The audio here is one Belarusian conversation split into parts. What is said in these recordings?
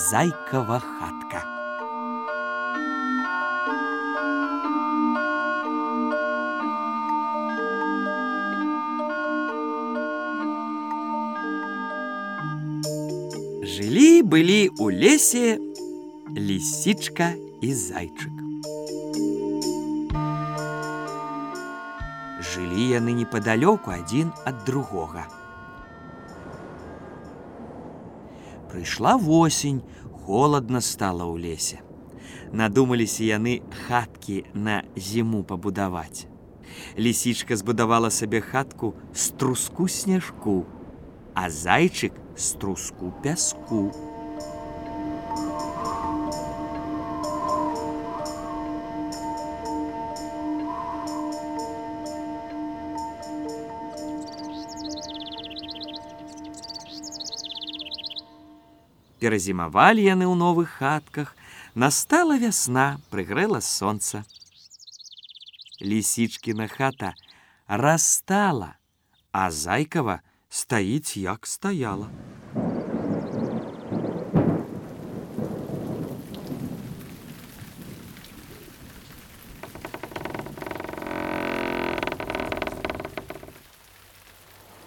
зайкова хатка. Жылі былі ў лесе лісічка і зайчык. Жылі яны непадалёку адзін ад другога. Прыйшла восень, холодна стала ў лесе. Надумаліся яны хаткі на зіму пабудаваць. Лісічка збудавала сабе хатку з труску снежку, а зайчык з труску пяску. Перазімавалі яны ў новых хатках, настала вясна, прыгрэла сонца. Лісічкіна хата расстала, а зайкава стаіць як стаяла.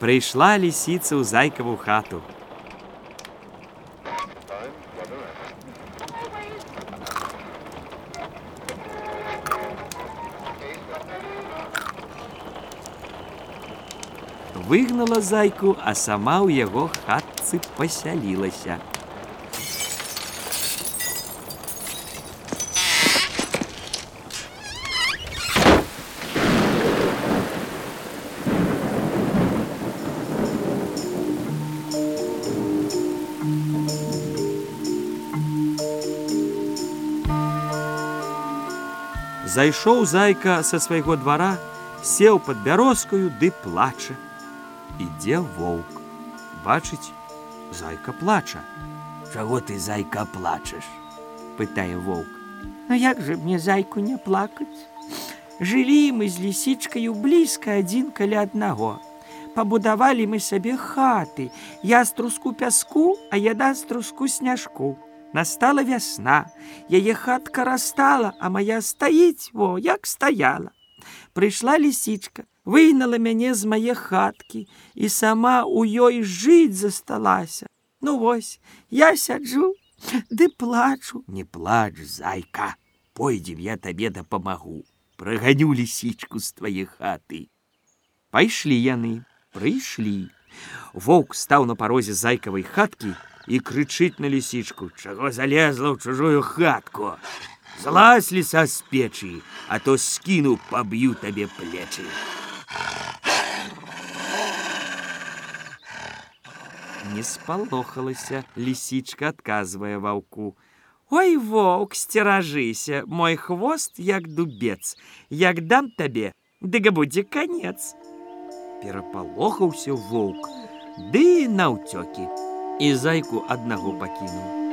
Прыйшла лісіца ў зайкаву хату. Выгнала зайку, а сама ў яго хатцы пасялілася. Зайшоў зайка са свайго двара, сеў пад бярозкаю ды плача ідзе воўк. Бачыць, зайка плача. Чаго ты зайка плачаш? пытае воўк. Ну як жа мне зайку не плакаць? Жылі мы з лісічкаю блізка адзін каля аднаго. Пабудавалі мы сабе хаты. Я з труску пяску, а яда з труску сняжку. Настала вясна, яе хатка растала, а моя стаіць, во, як стаяла. Прыйшла лісічка, выгнала мяне з мае хаткі і сама у ёй жыць засталася. Ну вось, я сяджу, ды плачу, не плач, зайка, пойдзем я табе дапамагу, праганю лісічку з твае хаты. Пайшлі яны, прыйшлі. Воўк стаў на парозе зайкавай хаткі і крычыць на лісічку, чаго залезла ў чужую хатку. Злазь ліса з печы, а то скіну паб'ю табе плечы. Не спалохалася, лісічка адказвае ваўку. Ой воўк, сцеражыся, мой хвост як дубец, як дам табе, дык будзе канец. Перапалохаўся воўк, ды наўцёкі і зайку аднаго пакінуў.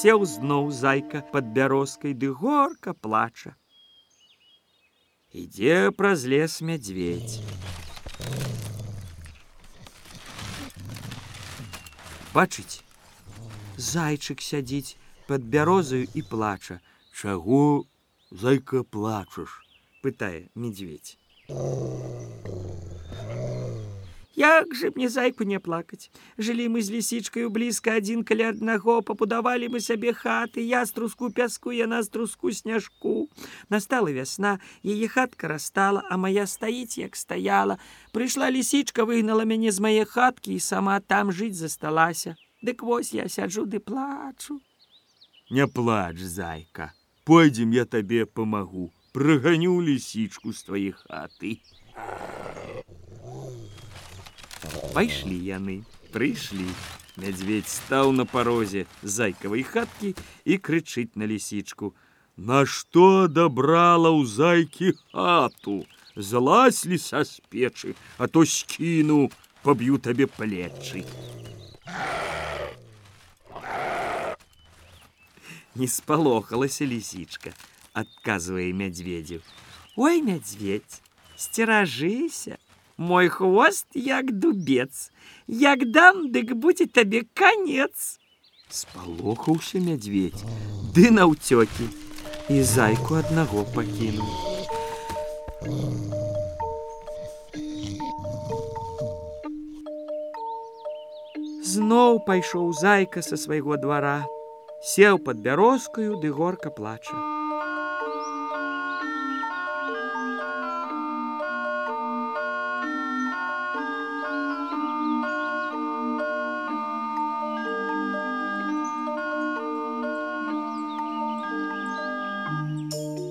сеў зноў зайка под бярозкай ды горка плача. Ідзе праз лес мядзведь. Бачыць, зайчык сядзіць под бярозаю і плача. Чаго зайка плачаш? пытае медведь. Як же мне зайку не плакаць. Жылі мы з лісічкаю блізка адзін каля аднаго, пабудавалі мы сябе хаты, я з труску пяску, яна з труску сняжку. Настала вясна, яе хатка растала, а моя стаіць, як стаяла. Прыйшла лісічка, выгнала мяне з мае хаткі і сама там жыць засталася. Дык вось я сяджу ды плачу. Не плач, зайка, Пойдзем я табе памагу, праганю лісічку з твае хаты. Пайшлі яны, прыйшлі. Мядзведь стаў на парозе зайкавай хаткі і крычыць на лісічку: « Нашто дабрала ў зайкі хату, Залазлі са з печы, а то скіну, паб'ю табе плечы. Не спалохалася лісічка, адказвае мядзведзю. Ой, мядзведь, сцеражыся, Мой хвост, як дубец. Як дам, дык будзе табе конец. Спалохаўся мядзведь, ды наўцёкі, і зайку аднаго пакінуў. Зноў пайшоў зайка са свайго двара, сеў пад бярозкаю ды горка плача.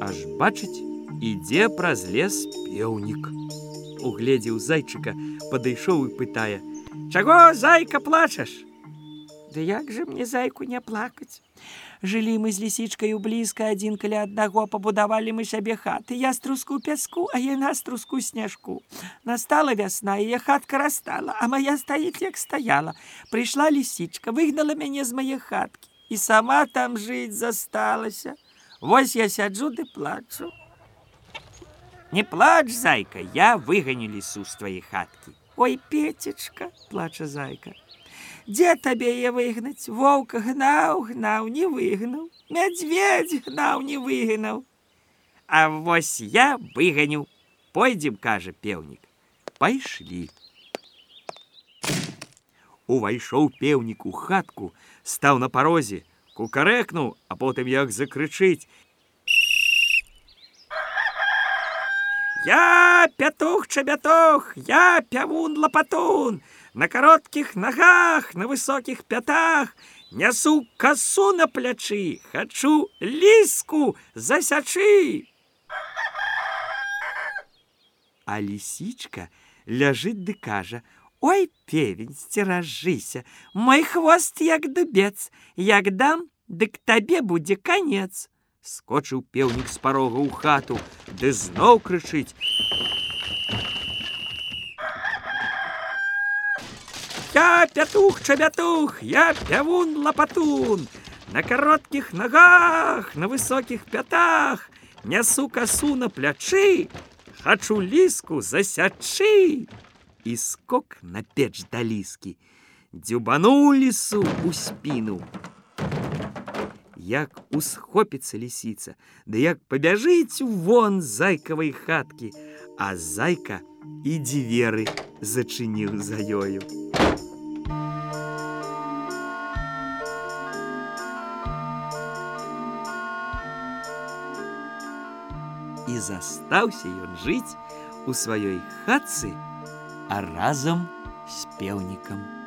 Аж бачыць, ідзе праз лес пеўнік. Угледзеў зайчыка, падышоў і пытае: « Чаго зайка плачаш? Ды як жа мне зайку не плакаць? Жылі мы з лісічкаю блізка адзін каля аднаго пабудавалі мы сабе хаты. Я струску пяску, а яна струску снежку. Настала вясна, яе хатка растала, а моя стаіць як стаяла. Прыйшла лісічка, выгнала мяне з мае хаткі і сама там жыць засталася. Вось я сяджу ды плачу. Не плач, зайка, я выганю лісу з твае хаткі. Ой, Петечка, плача зайка. Дзе табе яе выгнаць? Воўка гнаў, гнаў, не выгнаў. Мядзведь гнаў, не выгнаў. А вось я выганю. Пойдзем, кажа пеўнік. Пайшлі. Увайшоў пеўнік у хатку, стаў на парозе, кукарэкнуў, а потым як закрычыць: Я пятух чабятох, я пявун лапатун, на коротких ногах, на высоких пятах, Нясу косу на плячы, хачу ліску засячы. А лісічка ляжыць ды кажа: « Ой, певень, сцеражыся, мой хвост як дубец, як дам, дык табе будзе конец. Скочыў пеўнік з парога ў хату, ды зноў крычыць: Я пятух чабятух, я пявун лапатун, На коротких ногах, на высоких пятах, Нясу косу на плячы, Хачу ліску засячы. І скок на печ да ліскі, дзюбануў лісу у спіну. Як усхопіцца лісіца, ды як пабяжыць вон зайкавай хаткі, а зайка і дзверы зачыніў за ёю. Застаўся ён жыць у сваёй хатцы, а разам з пеўнікам.